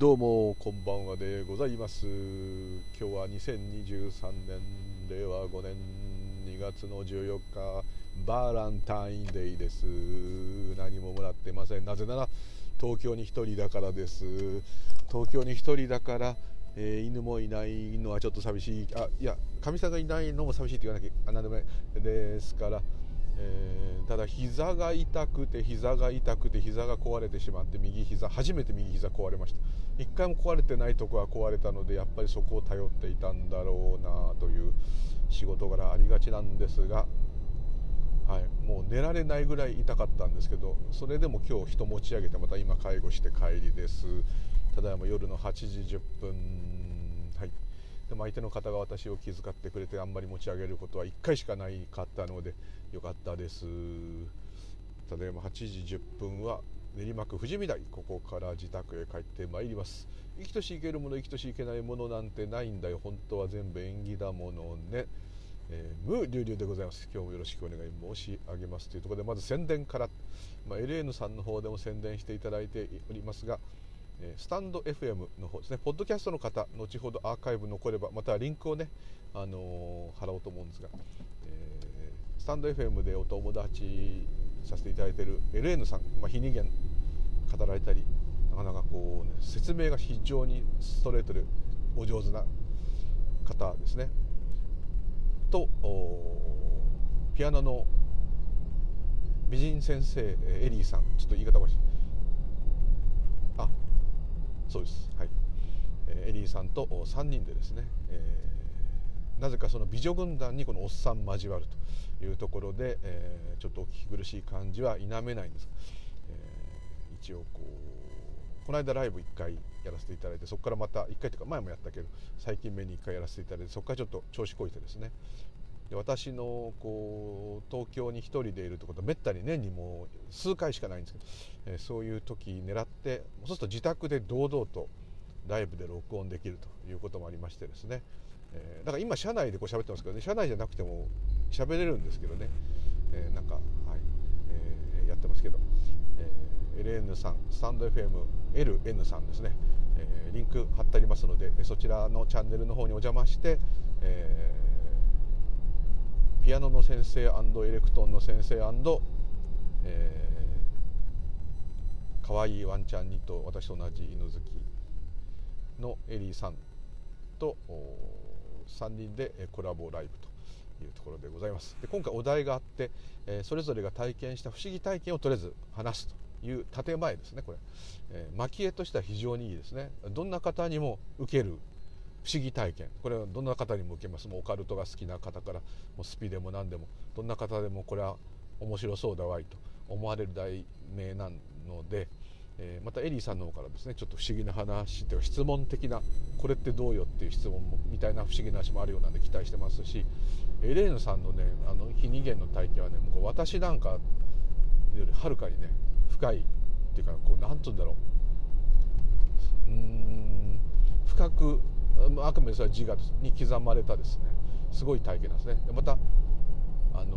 どうもこんばんはでございます。今日は2023年令和5年2月の14日バーランタインデーです。何ももらってません。なぜなら東京に1人だからです。東京に1人だからえー、犬もいないのはちょっと寂しい。あいやかみさんがいないのも寂しいって言わなきゃあ何でもないですからえー、ただ膝が痛くて膝が痛くて膝が壊れてしまって右膝初めて右膝壊れました。一回も壊れてないとこは壊れたのでやっぱりそこを頼っていたんだろうなという仕事柄ありがちなんですが、はい、もう寝られないぐらい痛かったんですけどそれでも今日人持ち上げてまた今介護して帰りです。ただいま夜の8時10分はい。でも相手の方が私を気遣ってくれてあんまり持ち上げることは1回しかないかったのでよかったです。ただいま8時10分は練馬区富士見台ここから自宅へ帰ってまいります。生きとしいけるもの生きとしいけないものなんてないんだよ。本当は全部縁起だものねえー、ムーリュウリュウでございます。今日もよろしくお願い申し上げます。というところでまず宣伝から、まあ、LN さんの方でも宣伝していただいておりますがスタンド FM の方ですね、ポッドキャストの方、後ほどアーカイブ残れば、またリンクをね、あのー、貼ろうと思うんですが、えー、スタンド FM でお友達させていただいている LN さん、まあ、非人間語られたり、なかなかこう、ね、説明が非常にストレートでお上手な方ですね。と、ピアノの美人先生エリーさんちょっと言い方おかしい。そうです、はい。エリーさんと3人でですね、えー、なぜかその美女軍団にこのおっさん交わるというところで、えー、ちょっとお聞き苦しい感じは否めないんです、えー、一応こうこの間ライブ1回やらせていただいてそこからまた1回というか前もやったけど最近目に1回やらせていただいてそこからちょっと調子こいてですね。で私のこう東京に1人でいるということはめったに年にもう数回しかないんですけど、えー、そういう時狙ってそうすると自宅で堂々とライブで録音できるということもありましてですね、えー、だから今車内でこう喋ってますけどね車内じゃなくても喋れるんですけどね、えー、なんか、はい。えー、やってますけど、えー、LN さんスタンド FMLN さんですね、えー、リンク貼ってありますのでそちらのチャンネルの方にお邪魔して、えーピアノの先生エレクトンの先生えー、かわいいワンちゃんにと私と同じ犬好きのエリーさんと3人でコラボライブというところでございます。で今回お題があって、え、それぞれが体験した不思議体験をとりあえず話すという建前ですねこれ、え、蒔絵としては非常にいいですね。どんな方にも受ける不思議体験。これはどんな方にも受けます。もうオカルトが好きな方からもうスピでも何でもどんな方でもこれは面白そうだわいと思われる題名なので、えー、またエリーさんの方からですねちょっと不思議な話というか質問的なこれってどうよっていう質問みたいな不思議な話もあるようなんで期待してますしエレーヌさんのねあの非人間の体験はねもう私なんかよりはるかにね深いっていうかこう何て言うんだろう。うん深くあくまでそれは自我に刻まれたですねすごい体験なんですね。またあの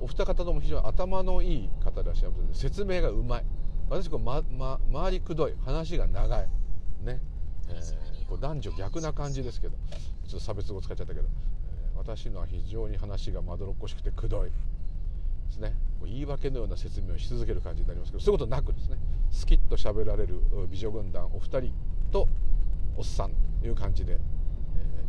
お二方とも非常に頭のいい方でいらっしゃいますので説明がうまい。私こう、まま、回りくどい話が長い。ね、えー、こう男女逆な感じですけどちょっと差別語使っちゃったけど、えー、私のは非常に話がまどろっこしくてくどいですね。言い訳のような説明をし続ける感じになりますけどそういうことなくですね。スキッと喋られる美女軍団お二人とおっさんという感じで、え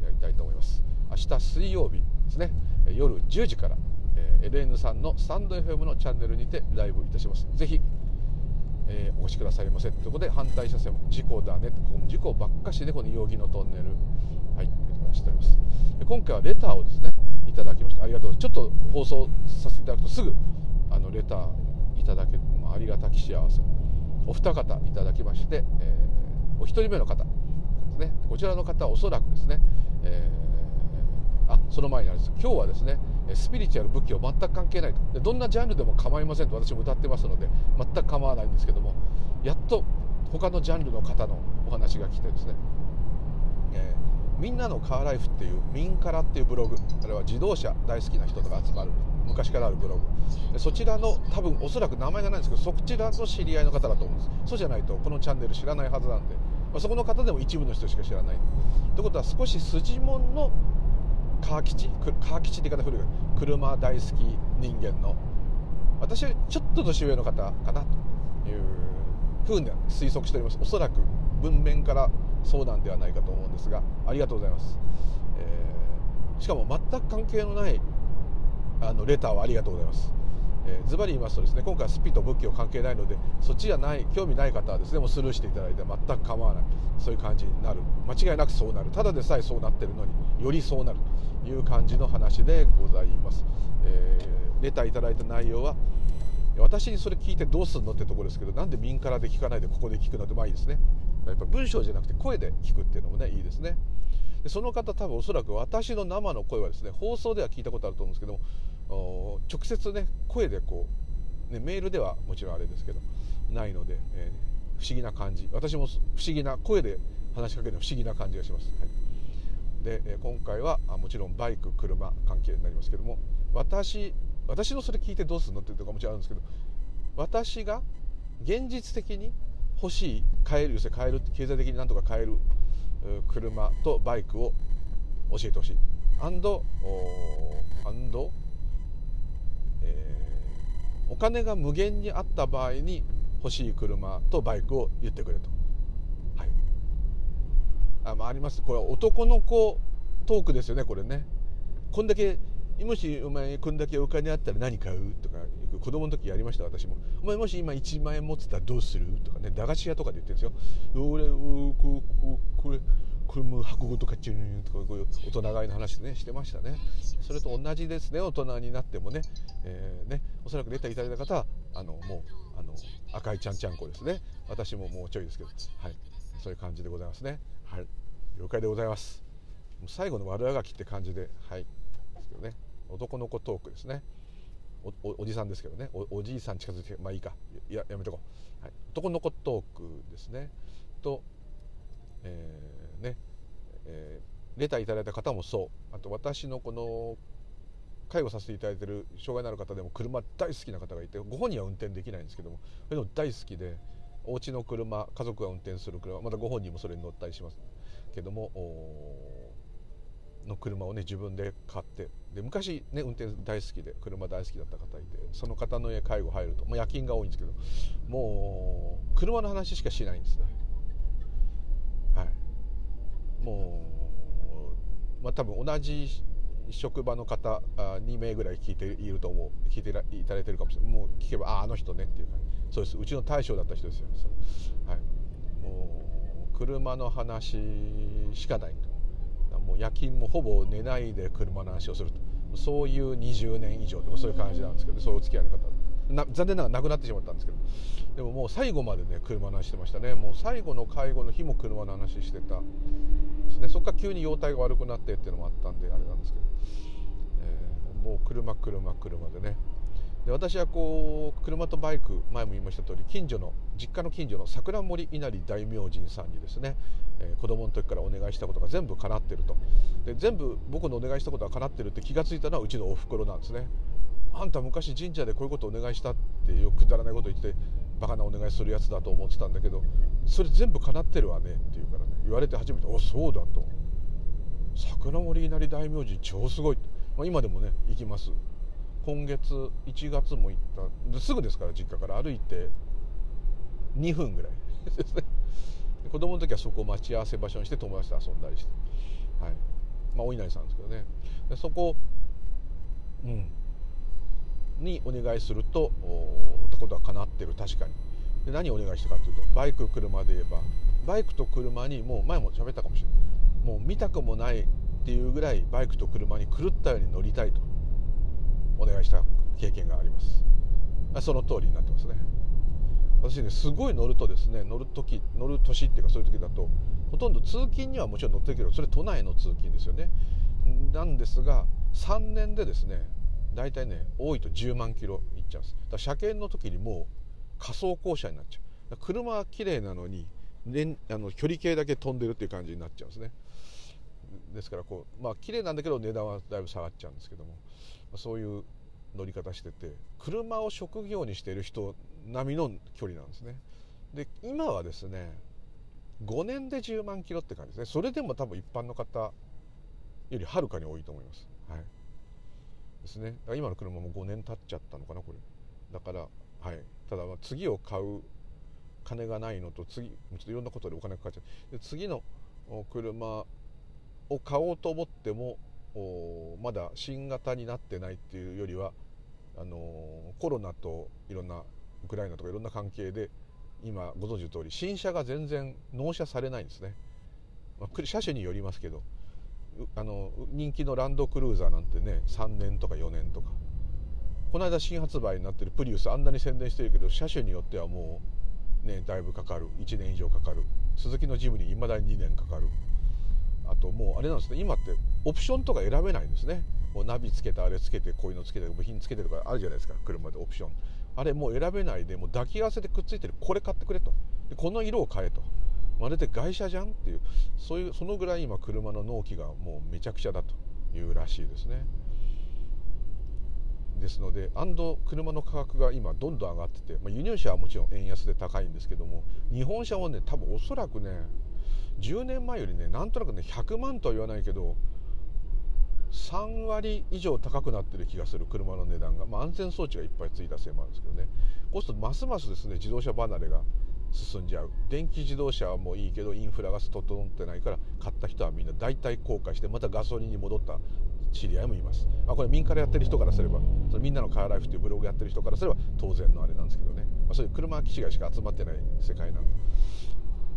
ー、やりたいと思います。明日水曜日ですね。夜10時から、えー、LN さんのスタンド FM のチャンネルにてライブいたします。ぜひ、えー、お越しくださいませ。ということで反対車線事故だね。この事故ばっかしでこの容疑のトンネル。はいしております今回はレターをですねいただきました。ありがとうございます。ちょっと放送させていただくとすぐあのレターいただけるありがたき幸せ。お二方いただきまして、えー、お一人目の方ですね。こちらの方はおそらくですね、えー、あその前にあれです。今日はですねスピリチュアル仏教全く関係ないと。でどんなジャンルでも構いませんと。私も歌ってますので全く構わないんですけどもやっと他のジャンルの方のお話が来てですね、えー、みんなのカーライフっていうミンカラっていうブログあれは自動車大好きな人とか集まる昔からあるブログ。そちらの多分おそらく名前がないんですけどそちらの知り合いの方だと思うんです。そうじゃないとこのチャンネル知らないはずなんでま、そこの方でも一部の人しか知らない。ということは少し筋もんの川吉？川吉って言い方古い車大好き人間の。私はちょっと年上の方かなというふうに推測しております。おそらく文面からそうなんではないかと思うんですがありがとうございます、えー、しかも全く関係のないあのレターをありがとうございます。えー、ズバリ言いますとですね今回はスピと仏教関係ないのでそっちじゃない興味ない方はですねもうスルーしていただいて全く構わないそういう感じになる。間違いなくそうなる。ただでさえそうなってるのによりそうなるという感じの話でございます、えー、レターいただいた内容は私にそれ聞いてどうすんのってところですけどなんで民からで聞かないでここで聞くのでまあいいですね。やっぱ文章じゃなくて声で聞くっていうのもねいいですね。でその方多分おそらく私の生の声はですね放送では聞いたことあると思うんですけども直接ね声でこう、ね、メールではもちろんあれですけどないので、えー、不思議な感じ。私も不思議な声で話しかけるの不思議な感じがします、はい、で、え、今回はあもちろんバイク車関係になりますけども私私のそれ聞いてどうするのっていうとこもちろんあるんですけど私が現実的に欲しい買える要するに買える経済的になんとか買える車とバイクを教えてほしい。アンドアンドえお金が無限にあった場合に欲しい車とバイクを言ってくれと。はい。あ、まあ、あります。これ男の子トークですよね、これね。こんだけ、もしお前こんだけお金あったら何買うとか、子供の時やりました、私も。お前もし今1万円持ってたらどうするとかね、駄菓子屋とかで言ってるんですよ。俺、ここれ、これも箱ごと買っちゃうとかこういう大人買いの話ねしてましたね。それと同じですね大人になってもね,、えーね、おそらくレターいただいた方はあのもうあの赤いちゃんちゃんこですね。私ももうちょいですけど、はい、そういう感じでございますね。はい。了解でございます。最後の悪あがきって感じではい。ですけどね。男の子トークですね。おじさんですけどね。おじいさん近づいてまあいいか。ややめとこう、はい、男の子トークですね。と、えーね、えー、レターいただいた方もそう。あと私のこの介護させていただいてる障害のある方でも車大好きな方がいてご本人は運転できないんですけどもそれでも大好きでお家の車家族が運転する車またご本人もそれに乗ったりしますけどもの車をね自分で買ってで昔ね運転大好きで車大好きだった方いてその方の家介護入ると、まあ、夜勤が多いんですけどもう車の話しかしないんですね。もう、まあ、多分同じ職場の方2名ぐらい聞いていると思う聞いていただいてるかもしれない。もう聞けばあああの人ねっていう感じ。そうです。うちの大将だった人ですよ、はい、もう車の話しかないもう夜勤もほぼ寝ないで車の話をすると。そういう20年以上とかそういう感じなんですけどそういうお付き合いの方残念ながら亡くなってしまったんですけど。でももう最後までね車の話してましたね。もう最後の介護の日も車の話してた。ですね。そこから急に容体が悪くなってっていうのもあったんであれなんですけど、えー、もう車車車でね。で私はこう車とバイク前も言いました通り近所の実家の近所の桜森稲荷大明神さんにですね、えー、子供の時からお願いしたことが全部叶ってると。で全部僕のお願いしたことが叶ってるって気が付いたのはうちのおふくろなんですね。あんた昔神社でこういうことお願いしたってよくくだらないこと言ってバカなお願いするやつだと思ってたんだけどそれ全部叶ってるわねって言うからね言われて初めて「おそうだ」と「桜森稲荷大明神超すごい」まあ、今でもね行きます。今月1月も行った。すぐですから実家から。歩いて2分ぐらい。ですね子供の時はそこを待ち合わせ場所にして友達と遊んだりして。はい。まあお稲荷さんですけどね。でそこうん。にお願いするとたことは叶ってる。確かに。で何をお願いしたかというとバイク車で言えばバイクと車にもう前も喋ったかもしれない。もう見たくもないっていうぐらいバイクと車に狂ったように乗りたいとお願いした経験があります。その通りになってますね。私ねすごい乗るとですね乗る時乗る年っていうかそういう時だとほとんど通勤にはもちろん乗ってるけどそれ都内の通勤ですよね。なんですが3年でですね大体ね多いと10万キロいっちゃうんです。だ車検の時にもう仮想降車になっちゃう。車は綺麗なのに、ね、あの距離計だけ飛んでるっていう感じになっちゃうんですね。ですからこうまあ綺麗なんだけど値段はだいぶ下がっちゃうんですけども。そういう乗り方してて車を職業にしている人並みの距離なんですね。で今はですね5年で10万キロって感じですね。それでも多分一般の方よりはるかに多いと思います。はい。ですね。今の車も5年経っちゃったのかなこれ。だからはい。ただ次を買う金がないのと次ちょっといろんなことでお金かかっちゃう。で次の車を買おうと思ってもまだ新型になってないっていうよりはあのコロナといろんなウクライナとかいろんな関係で今ご存知の通り新車が全然納車されないんですね、まあ、車種によりますけど。あの人気のランドクルーザーなんてね3年とか4年とか。この間新発売になってるプリウスあんなに宣伝してるけど車種によってはもうねだいぶかかる。1年以上かかる。鈴木のジムにいまだに2年かかる。あともうあれなんですね。今ってオプションとか選べないんですね。もうナビつけてあれつけてこういうのつけて部品つけてとかあるじゃないですか。車でオプション。あれもう選べないでもう抱き合わせでくっついてる。これ買ってくれと。でこの色を変えと。まるで外車じゃんっていうそういうそのぐらい今車の納期がもうめちゃくちゃだというらしいですね。ですのでアンド車の価格が今どんどん上がってて、まあ、輸入車はもちろん円安で高いんですけども日本車はね多分おそらくね10年前よりねなんとなくね100万とは言わないけど3割以上高くなってる気がする車の値段が、まあ、安全装置がいっぱいついたせいもあるんですけどね。こうするとますますですね自動車離れが進んじゃう。電気自動車はもういいけどインフラが整ってないから買った人はみんな大体後悔してまたガソリンに戻った知り合いもいます、まあ、これ民からやってる人からすればそのみんなのカーライフというブログやってる人からすれば当然のあれなんですけどね、まあ、そういう車機種がしか集まってない世界なん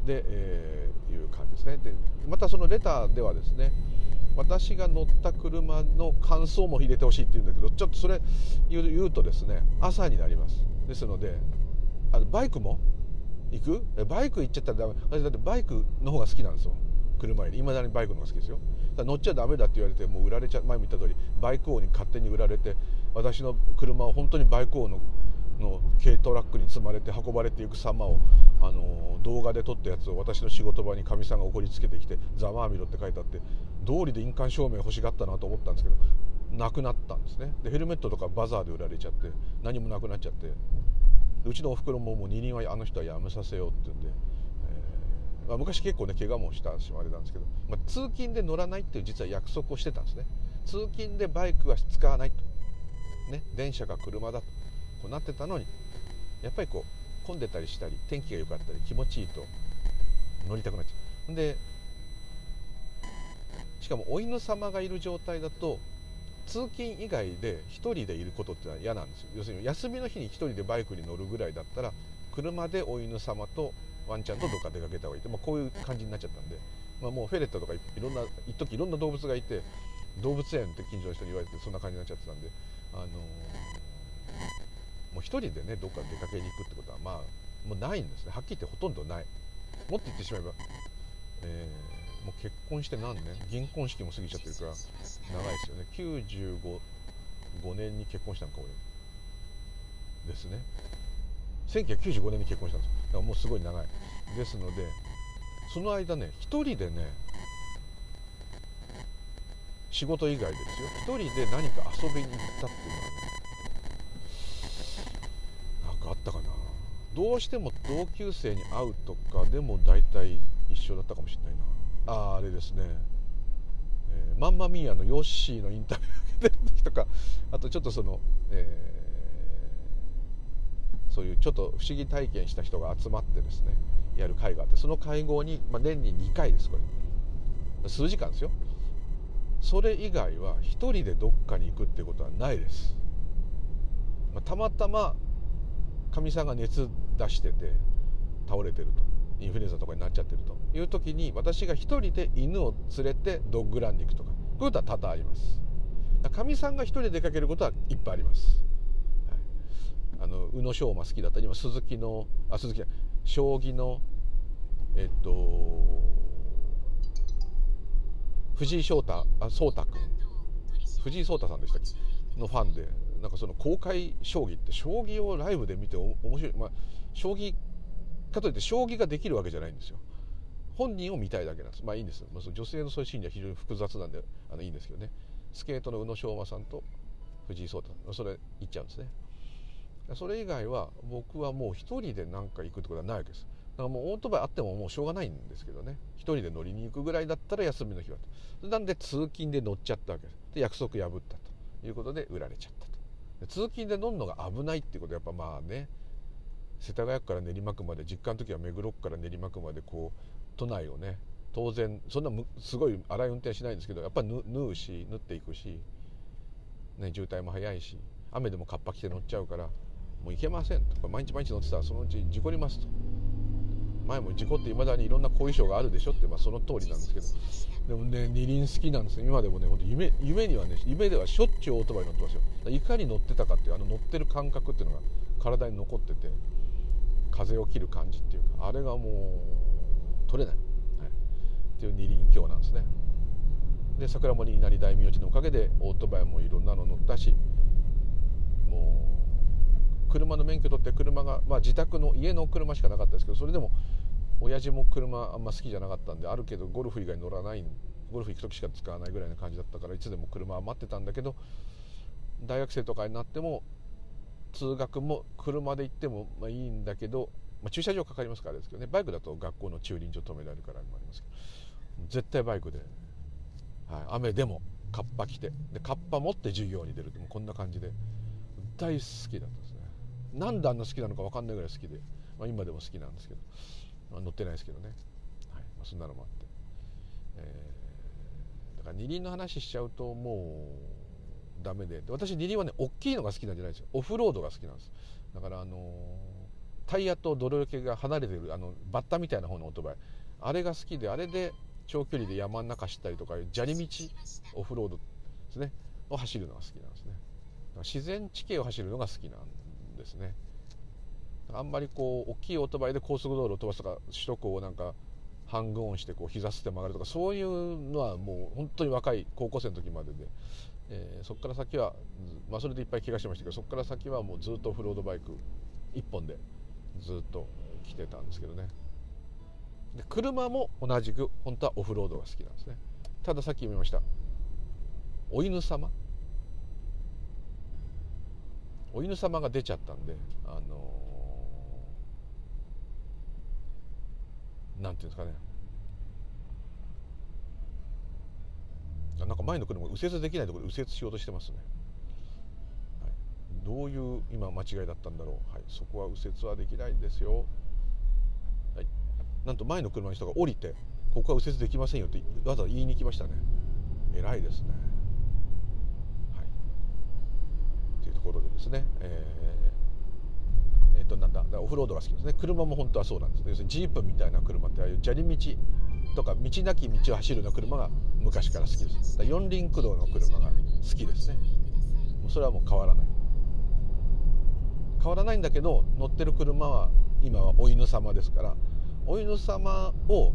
で、えー、いう感じですね。でまたそのレターではですね私が乗った車の感想も入れてほしいって言うんだけどちょっとそれ言うとですね朝になります。ですのであのバイクも行く？バイク行っちゃったらダメ。私だってバイクの方が好きなんですよ。車よりいまだにバイクの方が好きですよ。だ乗っちゃダメだって言われてもう売られちゃ前も言った通りバイク王に勝手に売られて私の車を本当にバイク王のの軽トラックに積まれて運ばれていく様をあの動画で撮ったやつを私の仕事場にかみさんが怒りつけてきて「ざまあみろ」って書いてあって道理で印鑑証明欲しがったなと思ったんですけどなくなったんですね。でヘルメットとかバザーで売られちゃって何もなくなっちゃって。うちのおふくろももう二輪はあの人はやめさせようって言うんで、えーまあ、昔結構ね怪我もしたしあれなんですけど、まあ、通勤で乗らないっていう実は約束をしてたんですね。通勤でバイクは使わないと、ね、電車か車だと。こうなってたのにやっぱりこう混んでたりしたり天気が良かったり気持ちいいと。乗りたくなっちゃう。でしかもお犬様がいる状態だと通勤以外で1人でいることってのは嫌なんですよ。要するに休みの日に1人でバイクに乗るぐらいだったら車でお犬様とワンちゃんとどっか出かけた方がいいって、まあ、こういう感じになっちゃったんで、まあ、もうフェレットとかいろんな一時いろんな動物がいて動物園って近所の人に言われてそんな感じになっちゃってたんで、あのー、もう1人でねどっか出かけに行くってことはまあもうないんですね。はっきり言ってほとんどない。もっと言ってしまえば、えーもう結婚して何年？銀婚式も過ぎちゃってるから長いですよね。95 5年に結婚したのか俺。ですね。1995年に結婚したんですだからもうすごい長い。ですのでその間ね一人でね仕事以外ですよ。一人で何か遊びに行ったっていうのはねなんかあったかな。どうしても同級生に会うとかでも大体一緒だったかもしれないな。ああれですね、えー、マンマミーアのヨッシーのインタビュー受けてる時とか あとちょっとその、えー、そういうちょっと不思議体験した人が集まってですねやる会があってその会合に、まあ、年に2回ですこれ。数時間ですよ。それ以外は1人でどっかに行くってことはないです、まあ、たまたまかみさんが熱出してて倒れてると。インフルエンザとかになっちゃってると。いう時に私が1人で犬を連れてドッグランに行くとか。こういうことは多々あります。かみさんが1人で出かけることはいっぱいあります、はい、あの宇野昌磨好きだったり今鈴木のあ鈴木将棋のえっと藤井翔太あ颯太君藤井聡太さんでしたっけ？のファンでなんかその公開将棋って将棋をライブで見て面白い、まあ、将棋かといって将棋ができるわけじゃないんですよ本人を見たいだけなんですまあいいんです、まあ、女性のそういう心理は非常に複雑なんであのいいんですけどねスケートの宇野昌磨さんと藤井聡太それ言っちゃうんですねそれ以外は僕はもう一人で何か行くってことはないわけですだからもうオートバイあってももうしょうがないんですけどね一人で乗りに行くぐらいだったら休みの日はとなんで通勤で乗っちゃったわけですで約束破ったということで売られちゃったと通勤で乗るのが危ないっていうことはやっぱまあね世田谷区から練馬区まで実家の時は目黒区から練馬区までこう都内をね当然そんなすごい荒い運転しないんですけどやっぱ縫うし縫っていくし、ね、渋滞も速いし雨でもカッパ着て乗っちゃうからもう行けませんと。毎日毎日乗ってたらそのうち事故りますと。前も事故っていまだにいろんな後遺症があるでしょって、まあ、その通りなんですけど。でもね二輪好きなんです今でもね本当夢夢にはね夢ではしょっちゅうオートバイ乗ってますよ。いかに乗ってたかっていうあの乗ってる感覚っていうのが体に残ってて。風を切る感じっていうかあれがもう取れない、はい、っていう二輪鏡なんですね。で桜森稲荷大名字のおかげでオートバイもいろんなの乗ったしもう車の免許取って車が、まあ、自宅の家の車しかなかったですけどそれでも親父も車あんま好きじゃなかったんであるけどゴルフ以外乗らないゴルフ行く時しか使わないぐらいな感じだったからいつでも車は待ってたんだけど大学生とかになっても通学も車で行ってもまあいいんだけど、まあ、駐車場かかりますからですけどね。バイクだと学校の駐輪場止められるからもありますけど。絶対バイクで、はい、雨でもカッパ着て。でカッパ持って授業に出るってこんな感じで。大好きだったんですね。なんであんな好きなのか分かんないぐらい好きで、まあ、今でも好きなんですけど、まあ、乗ってないですけどね、はいまあ、そんなのもあって、えー、だから二輪の話しちゃうともうダメで。私二輪はね大きいのが好きなんじゃないですよ。オフロードが好きなんです。だからあのー、タイヤと泥よけが離れてるあのバッタみたいな方のオートバイ。あれが好きであれで長距離で山の中走ったりとか砂利道オフロードですね。を走るのが好きなんですね。自然地形を走るのが好きなんですね。あんまりこう大きいオートバイで高速道路を飛ばすとか首都高をなんか半分音してこう膝捨て曲がるとかそういうのはもう本当に若い高校生の時までで、えー、そこから先は、まあ、それでいっぱい怪我してましたけどそこから先はもうずっとオフロードバイク1本でずっと来てたんですけどね。で車も同じく本当はオフロードが好きなんですね。たださっき言いました。お犬様？お犬様が出ちゃったんであのー、なんていうんですかね。なんか前の車が右折できないところで右折しようとしてますね、はい、どういう今間違いだったんだろう、はい、そこは右折はできないですよ、はい、なんと前の車の人が降りてここは右折できませんよってわざわざ言いに来ましたね。偉いですね。ところでですね、えー、えー、となんだオフロードが好きですね。車も本当はそうなんですね。要するにジープみたいな車ってああいう砂利道とか道なき道を走るような車が昔から好きです。四輪駆動の車が好きですね。もうそれはもう変わらない。変わらないんだけど乗ってる車は今はお犬様ですからお犬様を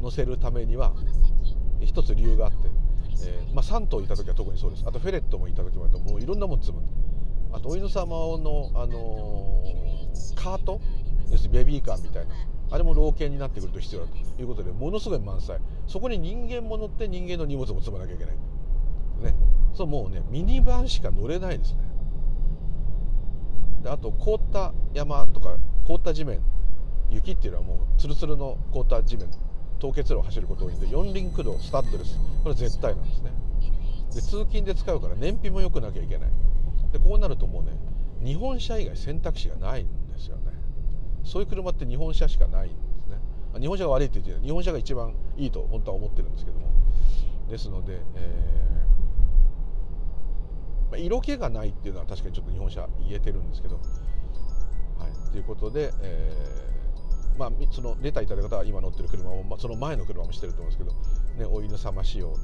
乗せるためには一つ理由があってえー、まあ、3頭いた時は特にそうです。あとフェレットもいた時ももういろんなもん積むあとお犬様の、あのー、カート要するにベビーカーみたいな。あれも老犬になってくると必要だということでものすごい満載。そこに人間も乗って人間の荷物も積まなきゃいけない。ね。そうもうねミニバンしか乗れないですね。であと凍った山とか凍った地面。雪っていうのはもうツルツルの凍った地面。凍結路を走ること多いんで四輪駆動スタッドレス。これ絶対なんですね。で通勤で使うから燃費も良くなきゃいけない。でこうなるともうね日本車以外選択肢がないんですよね。そういう車って日本車しかないんですね。日本車が悪いって言って日本車が一番いいと本当は思ってるんですけども。ですので、えーまあ、色気がないっていうのは確かにちょっと日本車言えてるんですけど。はい。ということで、えーまあ、そのレターいただいた方は今乗ってる車も、まあ、その前の車もしてると思うんですけど、ね、お犬様仕様。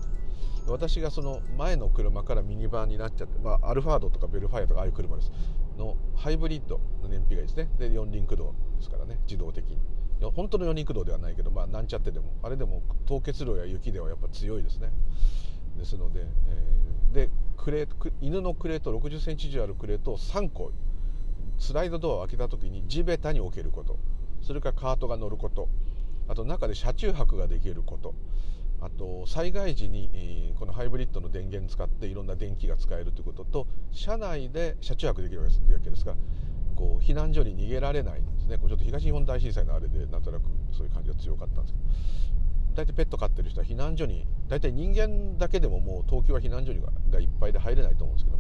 私がその前の車からミニバンになっちゃって、まあ、アルファードとかベルファイアとかああいう車です。のハイブリッドの燃費がいいですね。で四輪駆動ですからね。自動的に。本当の四輪駆動ではないけど、まあ、なんちゃってでも。あれでも凍結量や雪ではやっぱ強いですね。ですので、えー、でクレー犬のクレート6 0センチ以上あるクレートを3個スライドドアを開けた時に地べたに置けること。それからカートが乗ること。あと中で車中泊ができること。あと災害時に、このハイブリッドの電源使っていろんな電気が使えるということと車内で車中泊できるわけですからこう避難所に逃げられないですね。これちょっと東日本大震災のあれでなんとなくそういう感じが強かったんですけど。大体ペット飼ってる人は避難所に大体人間だけでももう東京は避難所にがいっぱいで入れないと思うんですけど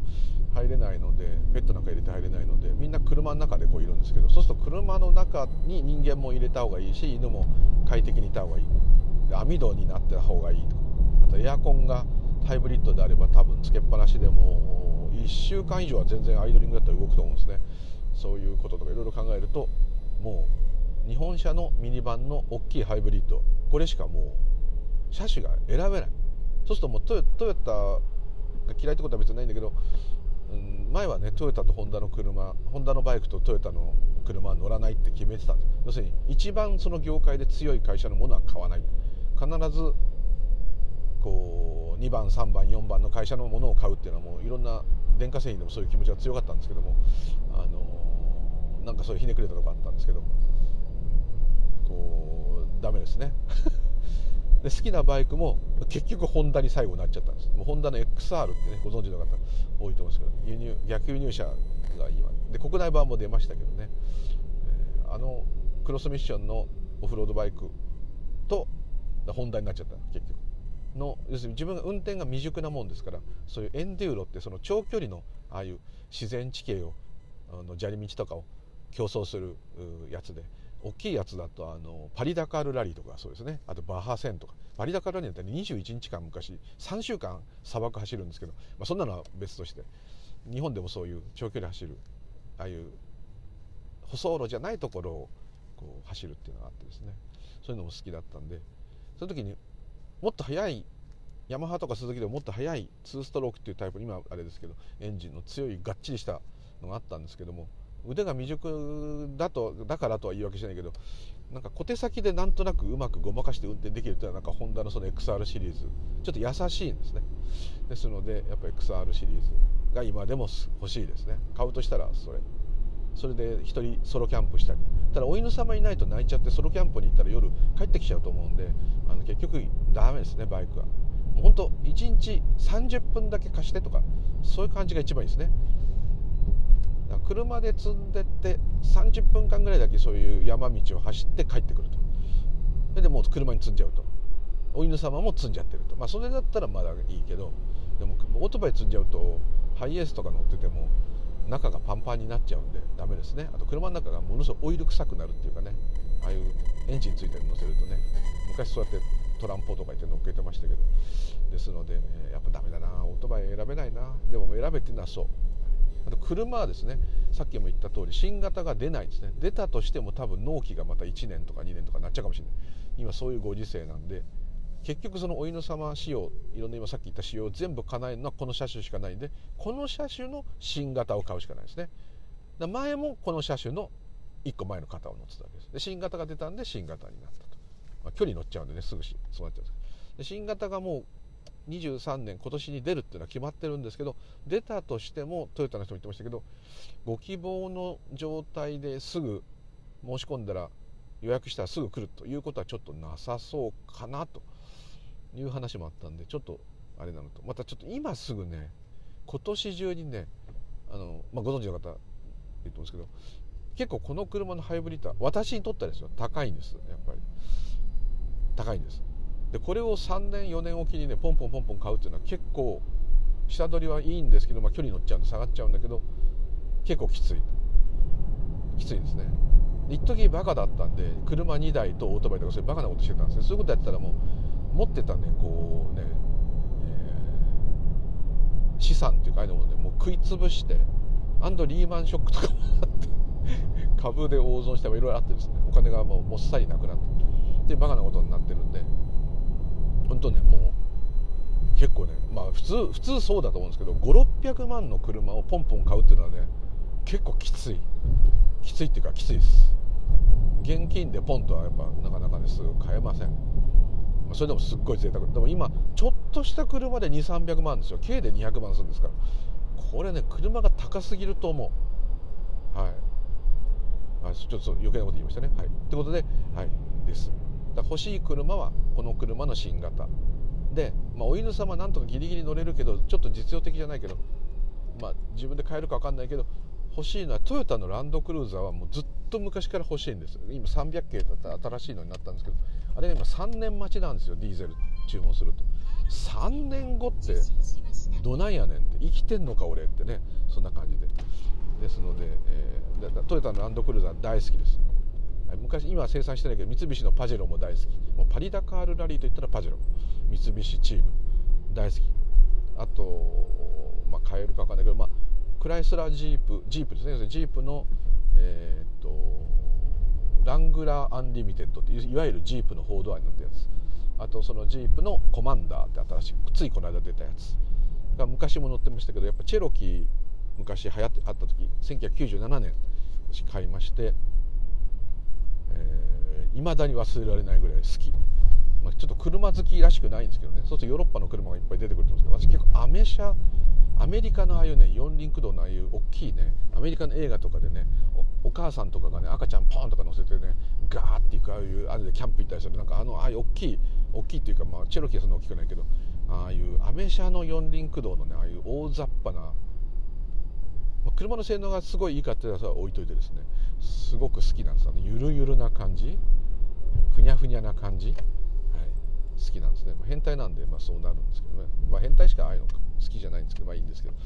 入れないのでペットなんか入れて入れないのでみんな車の中でこういるんですけどそうすると車の中に人間も入れた方がいいし犬も快適にいた方がいい。網戸になってた方がいいとかあとエアコンがハイブリッドであれば多分つけっぱなしでも1週間以上は全然アイドリングだったら動くと思うんですね。そういうこととかいろいろ考えるともう日本車のミニバンの大きいハイブリッドこれしかもう車種が選べない。そうするともうトヨトヨタが嫌いってことは別にないんだけど、うん、前はねトヨタとホンダの車ホンダのバイクとトヨタの車は乗らないって決めてたんです。要するに一番その業界で強い会社のものは買わない。必ずこう2番3番4番の会社のものを買うっていうのはもういろんな電化製品でもそういう気持ちが強かったんですけどもあのなんかそういうひねくれたとこあったんですけどこうダメですね。で好きなバイクも結局ホンダに最後なっちゃったんです。もうホンダの XR ってねご存知の方多いと思うんですけど輸入逆輸入車が今。で国内版も出ましたけどね、えー、あのクロスミッションのオフロードバイクとホンダになっちゃった結局。の要するに自分が運転が未熟なもんですからそういうエンデューロってその長距離のああいう自然地形をあの砂利道とかを競争するやつで大きいやつだとあのパリダカールラリーとかそうですね。あとバッハ線とか。パリダカールラリーだったら21日間昔3週間砂漠走るんですけど、まあ、そんなのは別として日本でもそういう長距離走るああいう舗装路じゃないところをこう走るっていうのがあってですね。そういうのも好きだったんでその時にもっと速いヤマハとか鈴木でももっと速い2ストロークっていうタイプ今あれですけどエンジンの強いがっちりしたのがあったんですけども腕が未熟だとだからとは言い訳しないけどなんか小手先でなんとなくうまくごまかして運転できるというのはなんかホンダのその XR シリーズ。ちょっと優しいんですね。ですのでやっぱり XR シリーズが今でも欲しいですね。買うとしたらそれ。それで1人ソロキャンプしたり。ただお犬様いないと泣いちゃってソロキャンプに行ったら夜帰ってきちゃうと思うんであの結局ダメですねバイクは。本当1日30分だけ貸してとかそういう感じが一番いいですね。車で積んでって30分間ぐらいだけそういう山道を走って帰ってくると。それでもう車に積んじゃうと。お犬様も積んじゃってると。まあそれだったらまだいいけどでもオートバイ積んじゃうとハイエースとか乗ってても中がパンパンになっちゃうんでダメですね。あと車の中がものすごいオイル臭くなるっていうかね。ああいうエンジンついてるの乗せるとね昔そうやってトランポとか言って乗っけてましたけど。ですので、え、やっぱダメだな。オートバイ選べないな。でも選べっていうのはそう。あと車はですねさっきも言った通り新型が出ないですね。出たとしても多分納期がまた1年とか2年とかなっちゃうかもしれない。今そういうご時世なんで結局そのお犬様仕様いろんな今さっき言った仕様を全部叶えるのはこの車種しかないんでこの車種の新型を買うしかないですね。前もこの車種の1個前の型を乗ってたわけです。で新型が出たんで新型になったと、まあ、距離乗っちゃうんでねすぐしそうなっちゃうんです。で新型がもう23年今年に出るっていうのは決まってるんですけど出たとしてもトヨタの人も言ってましたけどご希望の状態ですぐ申し込んだら予約したらすぐ来るということはちょっとなさそうかなと。いう話もあったんでちょっとあれなのと。またちょっと今すぐね今年中にねあの、まあ、ご存知の方いると思うんですけど結構この車のハイブリッドは私にとってはですよ高いんですやっぱり。高いんです。でこれを3年4年おきにねポンポンポンポン買うっていうのは結構下取りはいいんですけど、まあ、距離乗っちゃうんで下がっちゃうんだけど結構きついきついですね。一時バカだったんで車2台とオートバイとかそういうバカなことしてたんですね。そういうことやってたらもう持ってたねこうね、えー、資産っていうかああいうのもねもう食い潰してアンドリーマンショックとかもあって 株で大損してもいろいろあってですねお金がもうもっさりなくなってでバカなことになってるんで本当ねもう結構ねまあ普通普通そうだと思うんですけど5600万の車をポンポン買うっていうのはね結構きつい。きついっていうかきついです。現金でポンとはやっぱなかなかねすぐ買えません。それでもすっごい贅沢。でも今ちょっとした車で2300万ですよ。軽で200万するんですから。これね車が高すぎると思う。はい。あちょっと余計なこと言いましたね。はい。ってことではいです。欲しい車はこの車の新型。で、まあ、お犬様なんとかギリギリ乗れるけどちょっと実用的じゃないけどまあ自分で買えるか分かんないけど欲しいのはトヨタのランドクルーザーはもうずっと昔から欲しいんです。今300系だったら新しいのになったんですけどあれが今3年待ちなんですよディーゼル注文すると。3年後ってどないやねんって生きてんのか俺ってねそんな感じで。ですので、えー、トヨタのランドクルーザー大好きです。昔今生産してないけど三菱のパジェロも大好き。もうパリダカールラリーといったらパジェロ。三菱チーム。大好き。あと、まあ、買えるか分かんないけど、まあ、クライスラージープジープですね。ジープの、えー、っとラングラーアンリミテッドっていわゆるジープの4ドアになったやつ。あとそのジープのコマンダーって新しくついこの間出たやつ。が昔も乗ってましたけどやっぱチェロキー昔流行ってあった時1997年私買いましていま、えー、だに忘れられないぐらい好き、まあ、ちょっと車好きらしくないんですけどね。そうするとヨーロッパの車がいっぱい出てくると思うんですけど私結構アメ車アメリカのああいうね四輪駆動のああいう大きいねアメリカの映画とかでねお母さんとかがね赤ちゃんポンとか乗せてねガーっていくああいうあれでキャンプ行ったりするなんかあのああいう大きい大きいっていうかまあチェロキーはそんな大きくないけどああいうアメ車の四輪駆動のねああいう大雑把な車の性能がすごいいいかっていうのは置いといてですねすごく好きなんです。よねゆるゆるな感じふにゃふにゃな感じ、好きなんですね、まあ、変態なんで、まあ、そうなるんですけどね、まあ、変態しかああいうの好きじゃないんですけどまあいいんですけど、は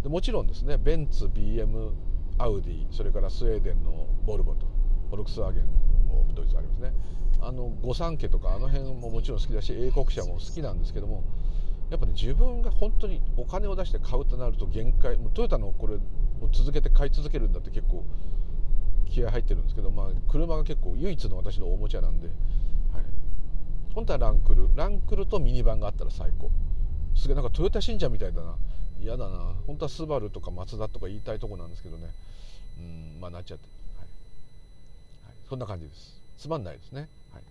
い、でもちろんですね。ベンツ BM アウディそれからスウェーデンのボルボとフォルクスワーゲンもドイツありますね。あの御三家とかあの辺ももちろん好きだし英国車も好きなんですけどもやっぱね自分が本当にお金を出して買うとなると限界もうトヨタのこれを続けて買い続けるんだって結構気合入ってるんですけど、まあ、車が結構唯一の私のおもちゃなんで、本当はランクルランクルとミニバンがあったら最高。すげえなんかトヨタ信者みたいだな。嫌だな。本当はスバルとかマツダとか言いたいとこなんですけどね。うんまあなっちゃって、はい。はい、そんな感じです。つまんないですね。はい。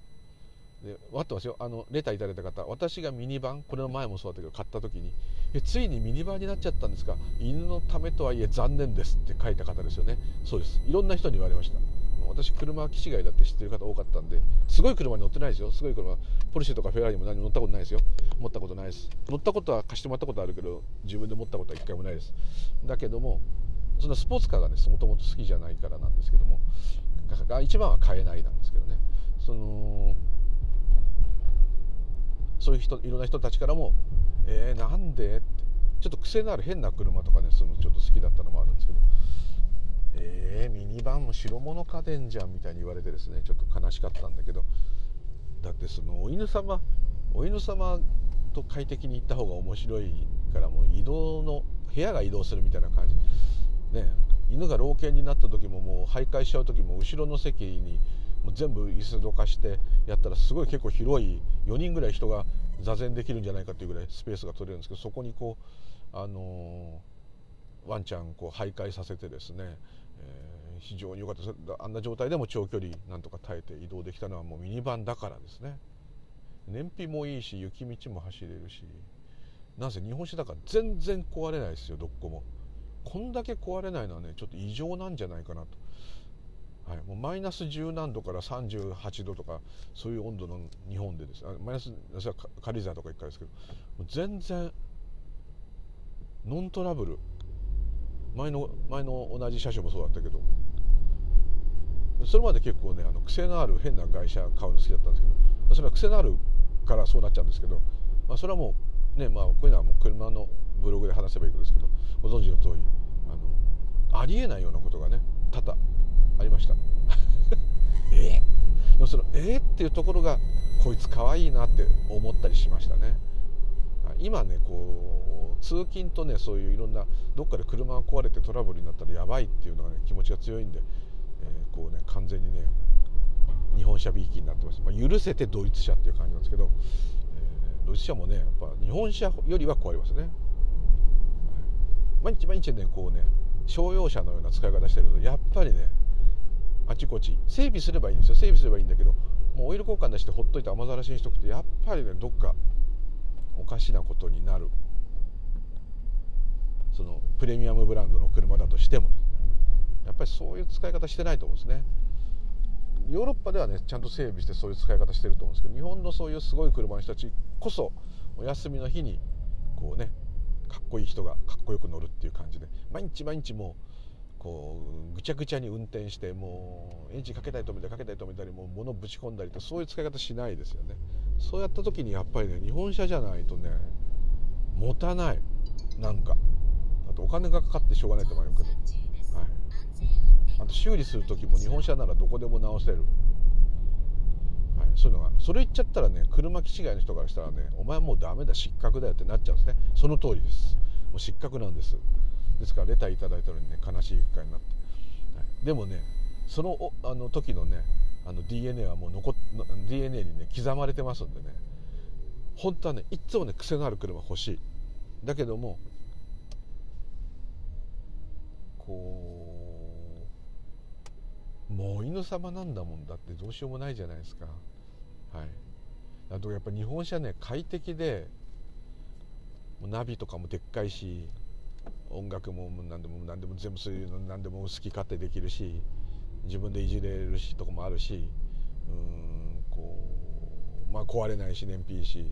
で分かってますよ。あのレターいただいた方。私がミニバンこれの前もそうだったけど買った時にえついにミニバンになっちゃったんですか？犬のためとはいえ残念ですって書いた方ですよね。そうです。いろんな人に言われました。私車機種外だって知ってる方多かったんですごい車に乗ってないですよ。すごい車ポルシェとかフェラーリも何も乗ったことないですよ。持ったことないです。乗ったことは貸してもらったことあるけど自分で持ったことは一回もないです。だけどもそんなスポーツカーがねもともと好きじゃないからなんですけども一番は買えないなんですけどね。そのそういう人いろんな人たちからも「えー、なんで?」って。ちょっと癖のある変な車とかねそのちょっと好きだったのもあるんですけど「えー、ミニバンも白物家電じゃん」みたいに言われてですねちょっと悲しかったんだけど。だってそのお犬様お犬様と快適に行った方が面白いからもう移動の部屋が移動するみたいな感じ。ね犬が老犬になった時ももう徘徊しちゃう時も後ろの席にもう全部椅子どかしてやったらすごい結構広い4人ぐらい人が座禅できるんじゃないかっていうぐらいスペースが取れるんですけどそこにこう、あのー、ワンちゃんこう徘徊させてですね、えー、非常に良かった。あんな状態でも長距離なんとか耐えて移動できたのはもうミニバンだからですね。燃費もいいし雪道も走れるし。なんせ日本酒だから全然壊れないですよどこも。こんだけ壊れないのはねちょっと異常なんじゃないかなと。はい、もうマイナス10何度から38度とかそういう温度の日本でです。あマイナス私は軽井沢とか行ったんですけど全然ノントラブル。前の前の同じ車種もそうだったけど。それまで結構ねあの癖のある変な外車買うの好きだったんですけど。それは癖のあるからそうなっちゃうんですけど、まあ、それはもうねまあこういうのはもう車のブログで話せばいいことですけど。ご存知の通りあのありえないようなことがね多々ありました。えでもそのえー、っていうところがこいつ可愛いなって思ったりしましたね。今ねこう通勤とねそういういろんなどっかで車が壊れてトラブルになったらやばいっていうのがね気持ちが強いんで、えー、こうね完全にね日本車びいきになってます、まあ、許せてドイツ車っていう感じなんですけど、えー、ドイツ車もねやっぱ日本車よりは壊れますね。毎日毎日ねこうね商用車のような使い方してるとやっぱりねあちこち整備すればいいんですよ。整備すればいいんだけどもうオイル交換出してほっといて雨ざらしにしとくとやっぱりねどっかおかしなことになる。そのプレミアムブランドの車だとしても、ね、やっぱりそういう使い方してないと思うんですね。ヨーロッパではねちゃんと整備してそういう使い方してると思うんですけど日本のそういうすごい車の人たちこそお休みの日にこうねかっこいい人がかっこよく乗るっていう感じで毎日毎日もうこうぐちゃぐちゃに運転してもうエンジンかけたり止めたりかけたり止めたりもう物ぶち込んだりとそういう使い方しないですよね。そうやった時にやっぱりね日本車じゃないとね持たない。なんか。あとお金がかかってしょうがないと思うけど、はい、あと修理する時も日本車ならどこでも直せる。はい、そういうのが。それ言っちゃったらね車機違いの人からしたらねお前もうダメだ失格だよってなっちゃうんですね。その通りです。もう失格なんです。ですからレターいただいたのにね悲しい結果になって、はい、でもねそのあの時のねあの DNA はもう残っ DNA にね刻まれてますんでね。本当はねいつもね癖のある車欲しい。だけどもこうもう犬様なんだもんだってどうしようもないじゃないですか。はい。あとやっぱ日本車ね快適でナビとかもでっかいし音楽も何でも何でも全部そういうの何でも好き勝手できるし自分でいじれるしとこもあるしうんこうまあ壊れないし燃費いいし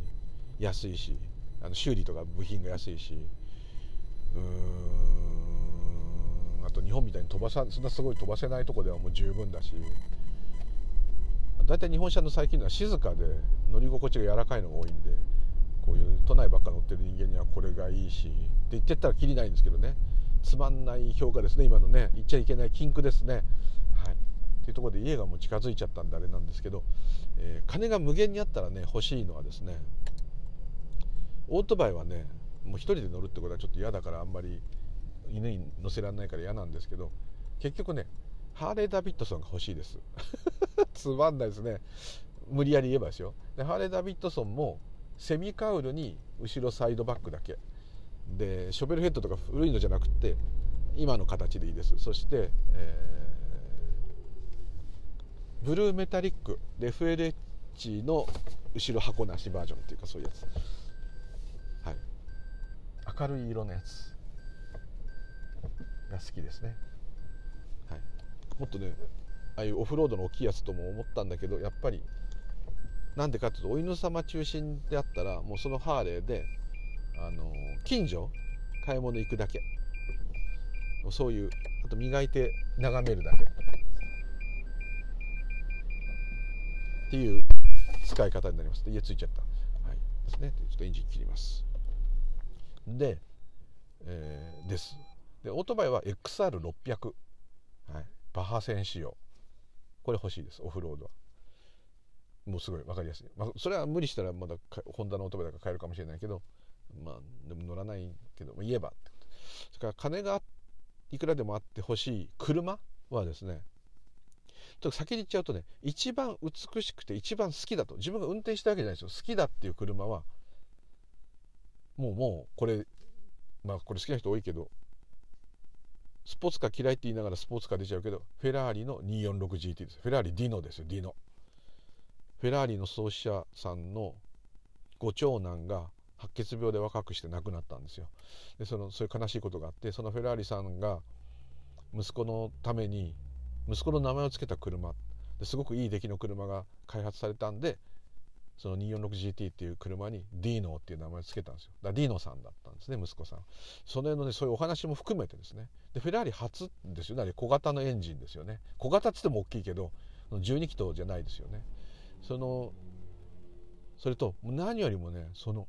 安いしあの修理とか部品が安いしうんあと日本みたいに飛ばさそんなすごい飛ばせないとこではもう十分だし大体日本車の最近のは静かで乗り心地が柔らかいのが多いんでこういう都内ばっか乗ってる人間にはこれがいいしって言ってったらきりないんですけどね。つまんない評価ですね今のね。言っちゃいけない禁句ですね。はい。っていうところで家がもう近づいちゃったんであれなんですけど、えー、金が無限にあったらね欲しいのはですねオートバイはねもう一人で乗るってことはちょっと嫌だからあんまり犬に乗せられないから嫌なんですけど結局ねハーレー・ダビッドソンが欲しいです。つまんないですね。無理やり言えばですよ。でハーレー・ダビッドソンもセミカウルに後ろサイドバックだけ。でショベルヘッドとか古いのじゃなくて今の形でいいです。そして、えー、ブルーメタリックで FLH の後ろ箱なしバージョンっていうかそういうやつ。はい。明るい色のやつ。が好きですね、はい、もっとねああいうオフロードの大きいやつとも思ったんだけどやっぱりなんでかっていうとお犬様中心であったらもうそのハーレーであの近所買い物行くだけ。そういうあと磨いて眺めるだけ。っていう使い方になります。家ついちゃった、はい、ですね。ちょっとエンジン切ります。で、えー、です。でオートバイは XR600、はい、バハ線仕様。これ欲しいです。オフロードは。もうすごい分かりやすい、まあ、それは無理したらまだホンダのオートバイだから買えるかもしれないけどまあでも乗らないけど、まあ、言えばってこと。それから金がいくらでもあって欲しい車はですねちょっと先に言っちゃうとね一番美しくて一番好きだと。自分が運転したわけじゃないですよ。好きだっていう車はもうもうこれまあこれ好きな人多いけどスポーツカー嫌いって言いながらスポーツカー出ちゃうけどフェラーリの 246GT です。フェラーリディノですよ。ディノ。フェラーリの創始者さんのご長男が白血病で若くして亡くなったんですよ。でそのそういう悲しいことがあってそのフェラーリさんが息子のために息子の名前を付けた車ですごくいい出来の車が開発されたんでその 246GT っていう車にディーノっていう名前を付けたんですよ。だディーノさんだったんですね息子さん。その辺のねそういうお話も含めてですね。でフェラーリ初ですよ。ね小型のエンジンですよね。小型っつっても大きいけど12気筒じゃないですよね。そのそれと何よりもねその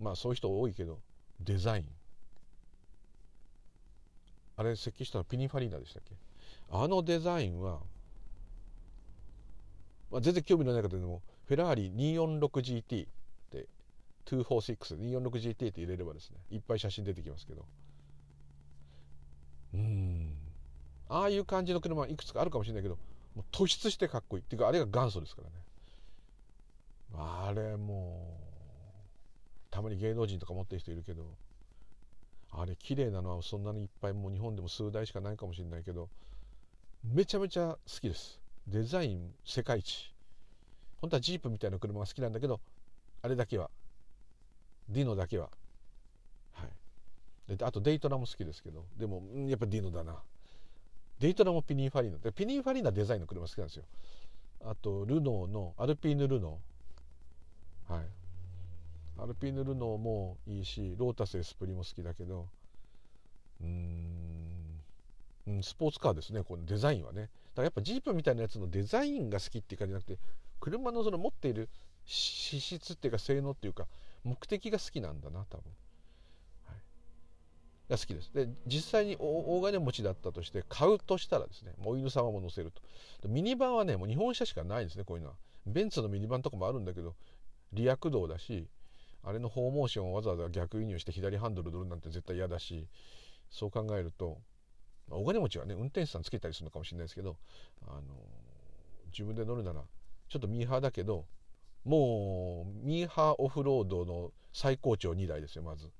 まあそういう人多いけどデザイン。あれ設計したのピニファリーナでしたっけ？あのデザインは、まあ、全然興味のない方でもフェラーリ 246GT って 246-246GT って入れればですねいっぱい写真出てきますけど。うん。ああいう感じの車いくつかあるかもしれないけどもう突出してかっこいい。っていうかあれが元祖ですからね。あれもうたまに芸能人とか持ってる人いるけどあれ綺麗なのはそんなにいっぱいもう日本でも数台しかないかもしれないけどめちゃめちゃ好きです。デザイン世界一。本当はジープみたいな車が好きなんだけどあれだけは。ディノだけは。はい。であとデイトナも好きですけどでもやっぱディノだな。デイトナもピニーファリーナ。でピニーファリーナデザインの車好きなんですよ。あとルノーのアルピーヌ・ルノー。はい。アルピーヌ・ルノーもいいしロータス・エスプリも好きだけど。うん。スポーツカーですねこのデザインはね。だからやっぱジープみたいなやつのデザインが好きっていう感じじゃなくて車のその持っている資質っていうか性能っていうか目的が好きなんだな多分、が好きです。で実際に大金持ちだったとして買うとしたらですねお犬様も乗せると。ミニバンはねもう日本車しかないんですねこういうのは。ベンツのミニバンとかもあるんだけどリア駆動だしあれのフォーモーションをわざわざ逆輸入して左ハンドル乗るなんて絶対嫌だしそう考えるとお金持ちはね運転手さんつけたりするのかもしれないですけどあの自分で乗るならちょっとミーハーだけどもうミーハーオフロードの最高潮2台ですよまず。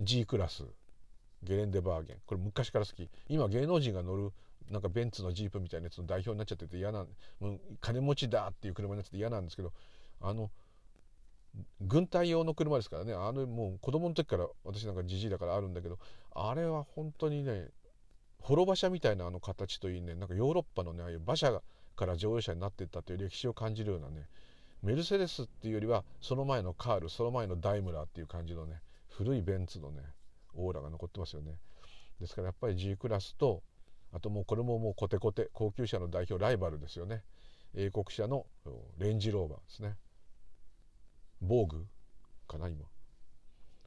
G クラス。ゲレンデバーゲン。これ昔から好き。今芸能人が乗るなんかベンツのジープみたいなやつの代表になっちゃってて嫌なもう金持ちだっていう車になってて嫌なんですけどあの軍隊用の車ですからね。あのもう子供の時から私なんかじじいだからあるんだけどあれは本当にね滅馬車みたいなあの形といいねなんかヨーロッパのねああいう馬車から乗用車になっていったという歴史を感じるようなねメルセデスっていうよりはその前のカールその前のダイムラーっていう感じのね古いベンツのねオーラが残ってますよね。ですからやっぱり G クラスとあともうこれももうコテコテ高級車の代表ライバルですよね。英国車のレンジローバーですね。防具かな今。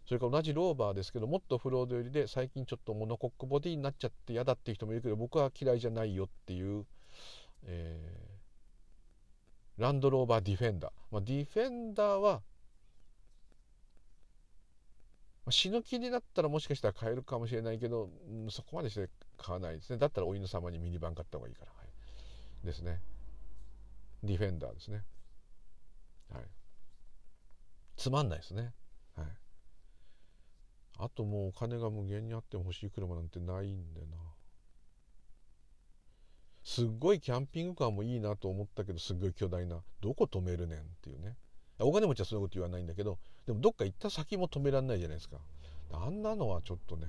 それから同じローバーですけどもっとフロード寄りで最近ちょっとモノコックボディになっちゃって嫌だっていう人もいるけど僕は嫌いじゃないよっていう、えー、ランドローバーディフェンダー、まあ、ディフェンダーは、ま、死ぬ気になったらもしかしたら買えるかもしれないけど、うん、そこまでして買わないですね。だったらお犬様にミニバン買った方がいいから、はい、ですね。ディフェンダーですね。はい。つまんないですね。はい。あともうお金が無限にあっても欲しい車なんてないんでな。すっごいキャンピングカーもいいなと思ったけどすっごい巨大などこ止めるねんっていうね。お金持ちはそういうこと言わないんだけどでもどっか行った先も止めらんないじゃないですか。あんなのはちょっとね。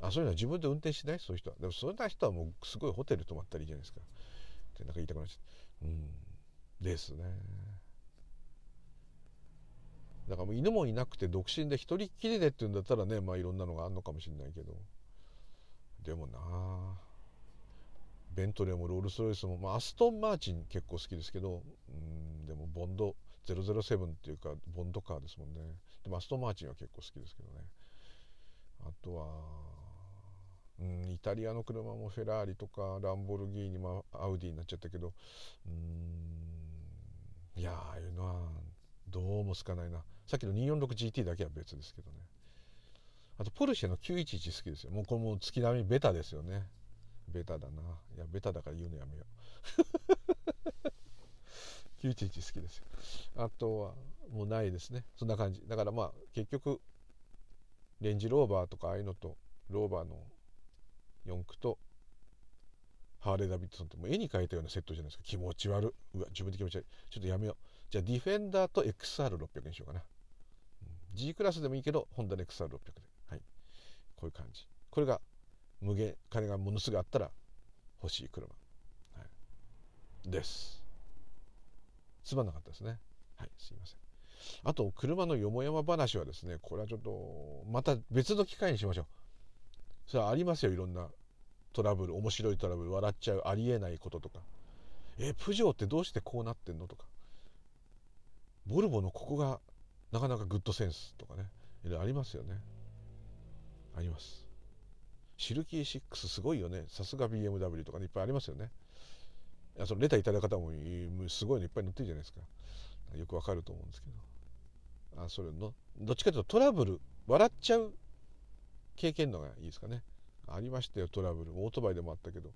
あそういうのは自分で運転しない？そういう人は。でもそういう人はもうすごいホテル泊まったらいいじゃないですか。ってなんか言いたくなっちゃう。うん。ですね。だからもう犬もいなくて独身で一人っきりでっていうんだったらねまあいろんなのがあるのかもしれないけど。でもなベントレーもロールスロイスも、まあ、アストン・マーチン結構好きですけど。うんでもボンド。007っていうかボンドカーですもんね。でもアスト・マーチンは結構好きですけどね。あとはうんイタリアの車もフェラーリとかランボルギーニ、まあ、アウディになっちゃったけどうんいやああいうのはどうも好かないな。さっきの 246GT だけは別ですけどね。あとポルシェの911好きですよ。もうこれも月並みベタですよね。ベタだな。いやベタだから言うのやめよう。911好きですよ。あとはもうないですね。そんな感じ。だからまあ結局レンジローバーとかああいうのとローバーの四駆とハーレー・ダビッドソンってもう絵に描いたようなセットじゃないですか。気持ち悪。うわ自分で気持ち悪い。ちょっとやめよう。じゃあディフェンダーと XR600 にしようかな。G クラスでもいいけどホンダの XR600 で、はい、こういう感じ。これが無限金がものすごいあったら欲しい車、はい、です。つまなかったですね。はいすいません。あと車のよもやま話はですねこれはちょっとまた別の機会にしましょう。それはありますよいろんなトラブル面白いトラブル笑っちゃうありえないこととか。えプジョーってどうしてこうなってんのとか。ボルボのここがなかなかグッドセンスとかね。いろいろありますよね。あります。シルキー6すごいよね。さすが BMW とかねいっぱいありますよね。そのレターいただいた方もすごいのいっぱい載ってるじゃないですか。よくわかると思うんですけど。あそれのどっちかというとトラブル笑っちゃう経験のがいいですかね。ありましたよトラブル。オートバイでもあったけど。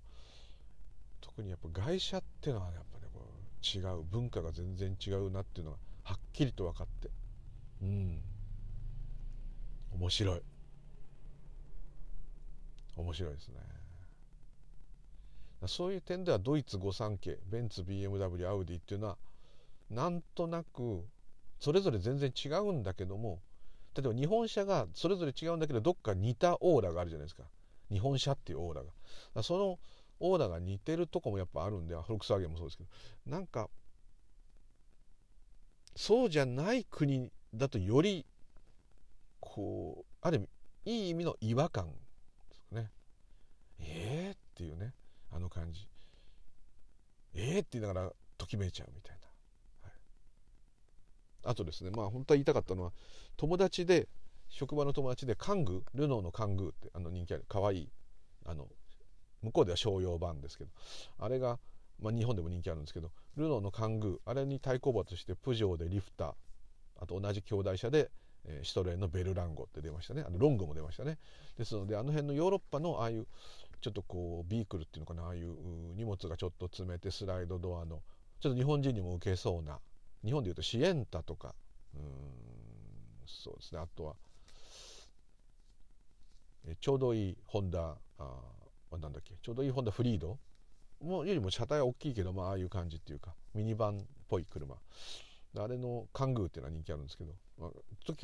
特にやっぱ外車っていうのはやっぱねこう違う。文化が全然違うなっていうのがはっきりと分かって。うん。面白い。面白いですね。そういう点ではドイツ御三家ベンツ BMW アウディっていうのはなんとなくそれぞれ全然違うんだけども例えば日本車がそれぞれ違うんだけどどっか似たオーラがあるじゃないですか。日本車っていうオーラが。そのオーラが似てるとこもやっぱあるんでフォルクスワーゲンもそうですけど。なんかそうじゃない国だとよりこうある意味いい意味の違和感ですかね。えーっていうね。あの感じ。えー？って言いながらときめいちゃうみたいな、はい、あとですねまあ本当は言いたかったのは友達で職場の友達でカングルノーのカングってあの人気あるかわいいあの向こうでは商用版ですけどあれが、まあ、日本でも人気あるんですけどルノーのカングあれに対抗馬としてプジョーでリフターあと同じ兄弟車で、え、シトレーのベルランゴって出ましたね。あのロングも出ましたね。ですのであの辺のヨーロッパのああいうちょっとこうビークルっていうのかなああいう荷物がちょっと詰めてスライドドアのちょっと日本人にも受けそうな日本でいうとシエンタとかうんそうですね。あとはえちょうどいいホンダあなんだっけちょうどいいホンダフリード？もよりも車体は大きいけど、まあ、あいう感じっていうかミニバンっぽい車。あれのカングーっていうのは人気あるんですけど、まあ、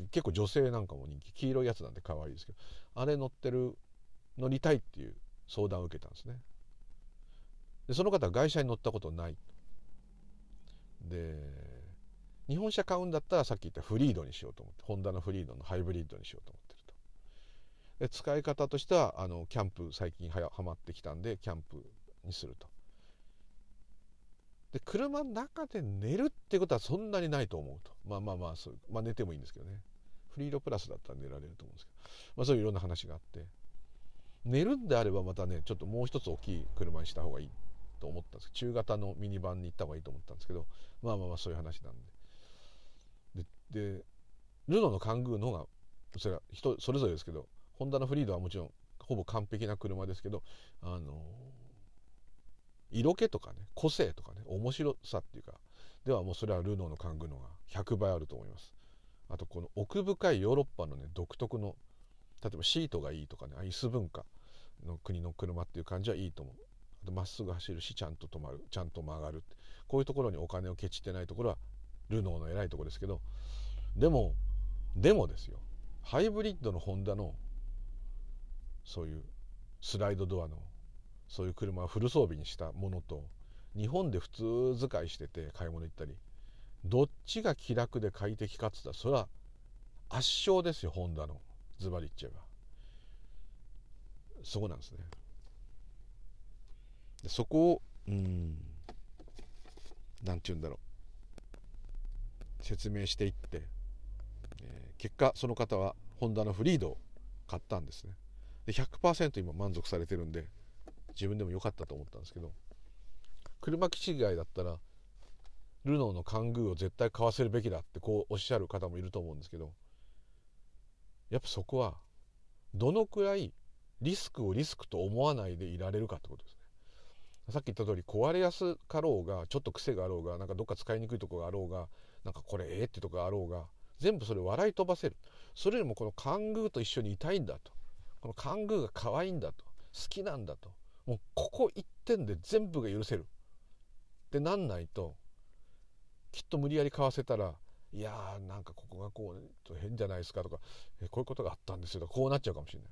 結構女性なんかも人気。黄色いやつなんで可愛いですけどあれ乗ってる乗りたいっていう相談を受けたんですね。でその方は外車に乗ったことない。で日本車買うんだったらさっき言ったフリードにしようと思ってホンダのフリードのハイブリッドにしようと思ってると。で使い方としてはあのキャンプ最近ははまってきたんでキャンプにすると。で車の中で寝るってことはそんなにないと思うと。まあまあまあそう、まあ、寝てもいいんですけどね。フリードプラスだったら寝られると思うんですけど、まあ、そういういろんな話があって。寝るんであればまたねちょっともう一つ大きい車にした方がいいと思ったんです。中型のミニバンに行った方がいいと思ったんですけどまあまあまあそういう話なんで。ででルノーのカングーの方がそれは人それぞれですけどホンダのフリードはもちろんほぼ完璧な車ですけどあの色気とかね個性とかね面白さっていうかではもうそれはルノーのカングのが100倍あると思います。あとこの奥深いヨーロッパのね独特の例えばシートがいいとかね椅子文化の国の車っていう感じはいいと思う。あとまっすぐ走るしちゃんと止まるちゃんと曲がるこういうところにお金をケチってないところはルノーの偉いところですけど。でもでもですよ。ハイブリッドのホンダのそういうスライドドアのそういう車をフル装備にしたものと日本で普通使いしてて買い物行ったりどっちが気楽で快適かっつったらそれは圧勝ですよホンダの。ズバリ言っちゃえば。そこなんですね。でそこをうんなんて言うんだろう。説明していって、えー、結果その方はホンダのフリードを買ったんですね。で100%今満足されてるんで自分でも良かったと思ったんですけど車基地以外だったらルノーのカングーを絶対買わせるべきだってこうおっしゃる方もいると思うんですけどやっぱそこはどのくらいリスクをリスクと思わないでいられるかってことですね。さっき言った通り壊れやすかろうがちょっと癖があろうがなんかどっか使いにくいとこがあろうがなんかこれええってとこがあろうが全部それ笑い飛ばせる。それよりもこのカングーと一緒にいたいんだと。このカングーが可愛いんだと。好きなんだと。もうここ一点で全部が許せる。ってなんないときっと無理やり買わせたらいやーなんかここがこう変じゃないですかとかえこういうことがあったんですよとかこうなっちゃうかもしれない。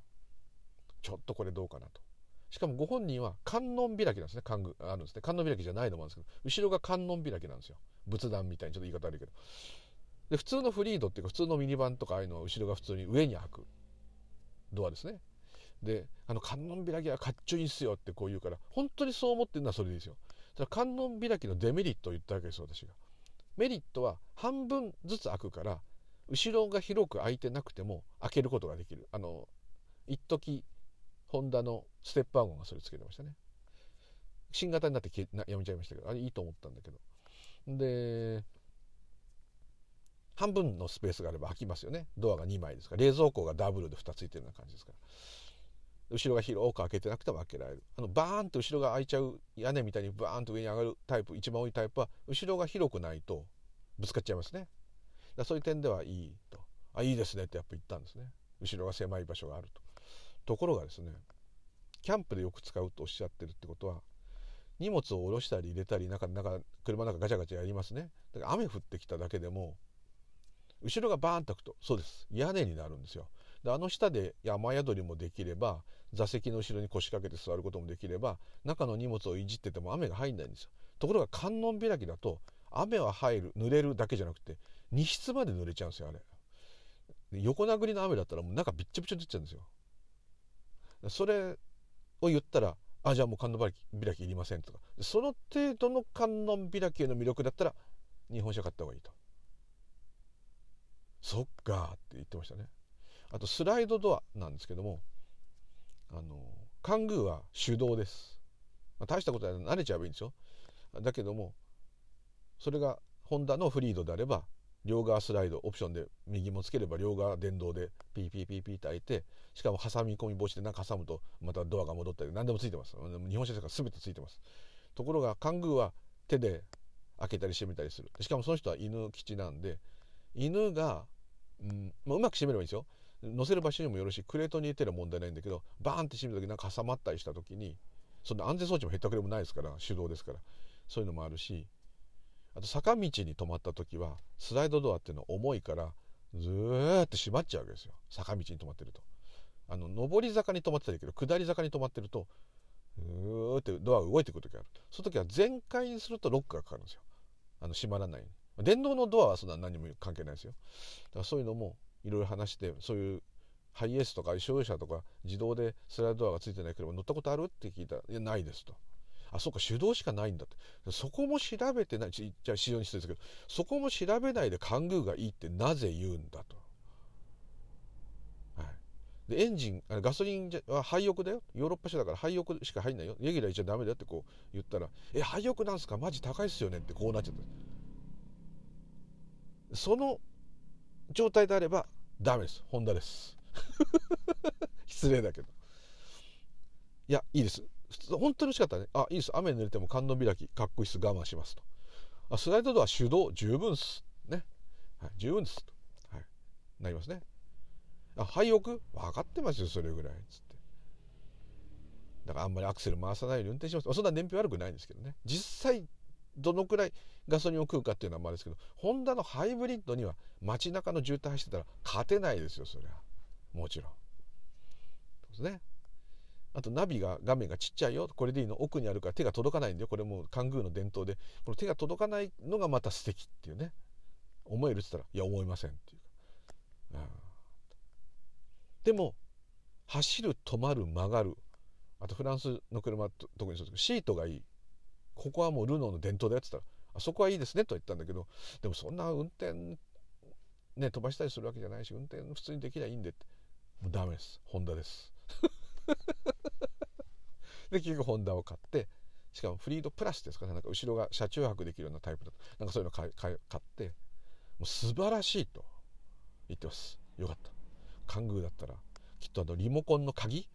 ちょっとこれどうかなと。しかもご本人は観音開きなんですね。観あるんですね。観音開きじゃないのもあるんですけど後ろが観音開きなんですよ。仏壇みたいにちょっと言い方悪いけど。で普通のフリードっていうか普通のミニバンとかああいうのは後ろが普通に上に開く。ドアですね。であの観音開きはかっちょいいっすよってこう言うから本当にそう思ってるのはそれでいいですよ。観音開きのデメリットを言ったわけです私が。メリットは半分ずつ開くから後ろが広く開いてなくても開けることができる。あの一時ホンダのステップワゴンがそれつけてましたね。新型になってやめちゃいましたけどあれいいと思ったんだけど。で半分のスペースがあれば開きますよね。ドアが2枚ですから。冷蔵庫がダブルで2ついてるような感じですから。後ろが広く開けてなくても開けられる。あのバーンと後ろが開いちゃう屋根みたいにバーンと上に上がるタイプ一番多いタイプは後ろが広くないとぶつかっちゃいますね。だそういう点ではいいと。あいいですねってやっぱ言ったんですね。後ろが狭い場所があると。ところがですねキャンプでよく使うとおっしゃってるってことは荷物を下ろしたり入れたり中中車の中ガチャガチャやりますね。だから雨降ってきただけでも後ろがバーンと開くとそうです。屋根になるんですよ。であの下で雨宿りもできれば座席の後ろに腰掛けて座ることもできれば中の荷物をいじってても雨が入んないんですよ。ところが観音開きだと雨は入る濡れるだけじゃなくて荷室まで濡れちゃうんですよあれ。横殴りの雨だったらもう中びっちょびちょになっちゃうんですよ。それを言ったらあじゃあもう観音開きいりませんとか。その程度の観音開きへの魅力だったら日本車買った方がいいと。そっかって言ってましたね。あとスライドドアなんですけどもあのカングーは手動です、まあ、大したことは慣れちゃえばいいんですよ。だけどもそれがホンダのフリードであれば両側スライドオプションで右もつければ両側電動でピーピーピーピーって開いてしかも挟み込み防止で何か挟むとまたドアが戻ったり何でもついてます。日本車ですから全てついてます。ところがカングーは手で開けたり閉めたりする。しかもその人は犬基地なんで犬が、うんまあ、うまく閉めればいいんですよ。乗せる場所にもよるしクレートに入れてる問題ないんだけどバーンって閉めた時なんか挟まったりした時にそんな安全装置もへったくれもないですから手動ですからそういうのもあるしあと坂道に止まった時はスライドドアっていうのは重いからずーっと閉まっちゃうわけですよ。坂道に止まってると。あの上り坂に止まってたらいいけど下り坂に止まってるとうーってドアが動いてくる時ある。その時は全開にするとロックがかかるんですよ。あの閉まらない。電動のドアはそんな何も関係ないですよ。だからそういうのもいろいろ話してそういうハイエースとか商用車とか自動でスライドドアがついてない車乗ったことある？って聞いたら「いやないです」と。あそうか手動しかないんだって。そこも調べてない。じゃあ非常に失礼ですけどそこも調べないでカングーがいいってなぜ言うんだと。はい、でエンジンガソリンは廃浴だよ。ヨーロッパ車だから廃浴しか入んないよ。レギュラー言っちゃダメだよってこう言ったら「え廃浴なんすか？マジ高いっすよね」ってこうなっちゃった。その状態であればダメです。ホンダです。失礼だけど。いやいいです。本当に欲しかったね。あいいです。雨に濡れても観音開きかっこいいっす。我慢しますと。あスライドドア手動十分っすね、はい、十分ですと、はい、なりますね。あ廃屋？分かってますよそれぐらいつって。だからあんまりアクセル回さないように運転します。そんな燃費悪くないんですけどね。実際どのくらいガソリンを食うかっていうのはまあですけどホンダのハイブリッドには街中の渋滞走ってたら勝てないですよそりゃもちろん。ですね。あとナビが画面がちっちゃいよこれでいいの奥にあるから手が届かないんだよこれもカングーの伝統でこの手が届かないのがまた素敵っていうね。思えるって言ったらいや思いませんっていうか、うん、でも走る止まる曲がる。あとフランスの車特にそうですけどシートがいい。ここはもうルノーの伝統だよって言ったらあそこはいいですねと言ったんだけどでもそんな運転ね飛ばしたりするわけじゃないし運転普通にできりゃいいんでってもうダメです。ホンダです。で結局ホンダを買ってしかもフリードプラスですかねなんか後ろが車中泊できるようなタイプだと。なんかそういうの買買ってもう素晴らしいと言ってます。よかった。カングーだったらきっとあのリモコンの鍵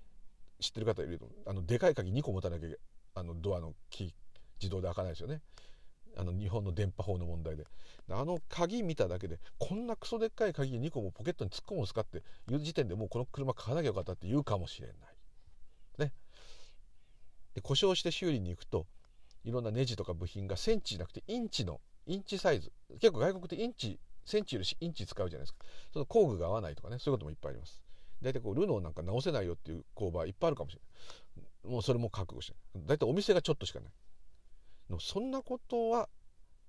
知ってる方いるとあのでかい鍵2個持たなきゃあのドアのキー自動で開かないですよね。あの日本の電波法の問題で。あの鍵見ただけでこんなクソでっかい鍵2個もポケットに突っ込むんですかっていう時点でもうこの車買わなきゃよかったって言うかもしれない。ね。で故障して修理に行くといろんなネジとか部品がセンチじゃなくてインチのインチサイズ。結構外国ってインチセンチよりインチ使うじゃないですか。その工具が合わないとかねそういうこともいっぱいあります。大体こうルノーなんか直せないよっていう工場いっぱいあるかもしれない。もうそれも覚悟して。大体お店がちょっとしかない。のそんなことは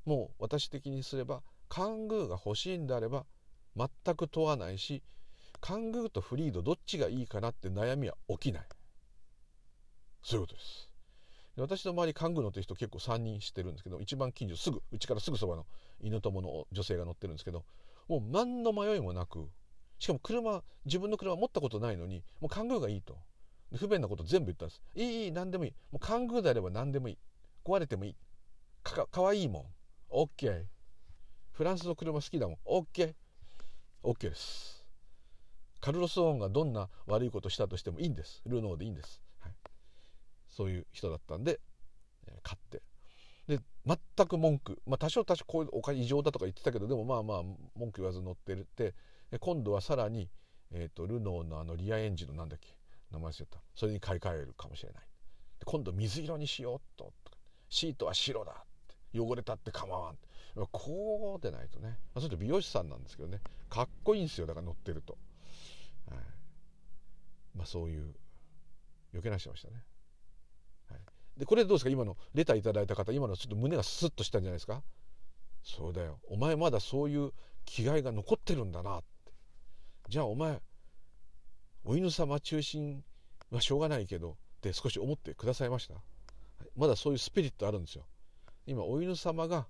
もう私的にすればカングーが欲しいんであれば全く問わないしカングーとフリードどっちがいいかなって悩みは起きない。そういうことです。私の周りカングー乗ってる人結構3人知ってるんですけど一番近所すぐうちからすぐそばの犬友の女性が乗ってるんですけどもう何の迷いもなくしかも車自分の車持ったことないのにもうカングーがいいと。不便なこと全部言ったんです。いいいい何でもいい。もうカングーであれば何でもいい。壊れてもいい。かかわいいもん。OK フランスの車好きだもん。OK OK です。カルロス・オーンがどんな悪いことしたとしてもいいんです。ルノーでいいんです、はい、そういう人だったんで、え、買って。で全く文句、まあ、多少多少こういうお金異常だとか言ってたけどでもまあまあ文句言わず乗ってるって。今度はさらに、えーと、ルノーのあのリアエンジンのなんだっけ。名前忘れた。それに買い替えるかもしれない。で今度水色にしようと。シートは白だって汚れたって構わん。こうでないとね、まあ、それと美容師さんなんですけどね。かっこいいんですよ。だから乗ってると、はい、まあそういう余計なしてましたね、はい、でこれどうですか？今のレターいただいた方今のちょっと胸がスッとしたんじゃないですか？そうだよ。お前まだそういう気概が残ってるんだなって。じゃあお前お犬様中心はしょうがないけどって少し思ってくださいました？まだそういうスピリットあるんですよ。今お犬様が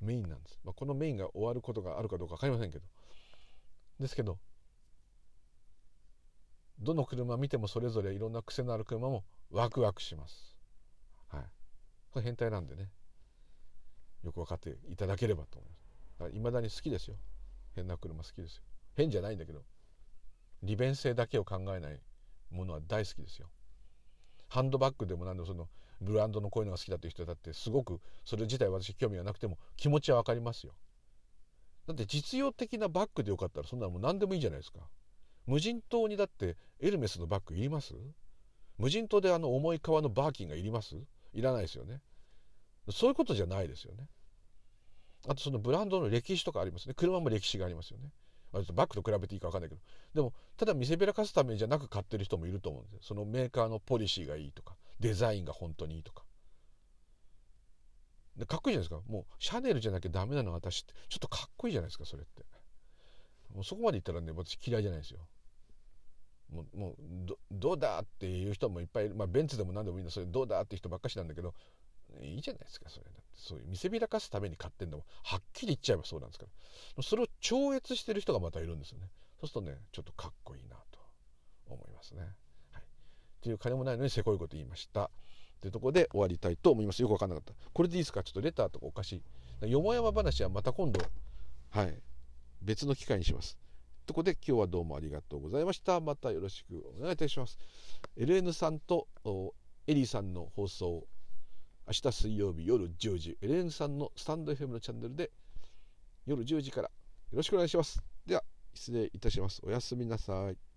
メインなんです、まあ、このメインが終わることがあるかどうか分かりませんけど。ですけどどの車見てもそれぞれいろんな癖のある車もワクワクします。はい。これ変態なんでね。よく分かっていただければと思います。いまだに好きですよ。変な車好きですよ。変じゃないんだけど利便性だけを考えないものは大好きですよ。ハンドバッグでも何でもそのブランドのこういうのが好きだっていう人だってすごくそれ自体私興味がなくても気持ちは分かりますよ。だって実用的なバッグでよかったらそんなのもう何でもいいじゃないですか。無人島にだってエルメスのバッグいります？無人島であの重い革のバーキンがいります？いらないですよね。そういうことじゃないですよね。あとそのブランドの歴史とかありますね。車も歴史がありますよね。バッグと比べていいか分かんないけど。でもただ見せびらかすためじゃなく買ってる人もいると思うんですよ。そのメーカーのポリシーがいいとかデザインが本当にいいとか。でかっこいいじゃないですか。もうシャネルじゃなきゃダメなの私って。ちょっとかっこいいじゃないですかそれって。もうそこまで言ったらね私嫌いじゃないですよ。もうもうどうだっていう人もいっぱいいる、まあ、ベンツでも何でもいいんだ。それどうだって人ばっかしなんだけど。いいじゃないですかそれそういう見せびらかすために買ってんのもはっきり言っちゃえばそうなんですからそれを超越してる人がまたいるんですよねそうするとねちょっとかっこいいなと思いますね。はい、っていう金もないのにせこいこと言いました。というところで終わりたいと思います。よく分かんなかった。これでいいですか？ちょっとレターとかおかしい。よもやま話はまた今度、はい、別の機会にします。ということで今日はどうもありがとうございました。またよろしくお願いいたします。LN さんとエリーさんの放送明日水曜日夜10時エレンさんのスタンド FM のチャンネルで夜10時からよろしくお願いします。では失礼いたします。おやすみなさい。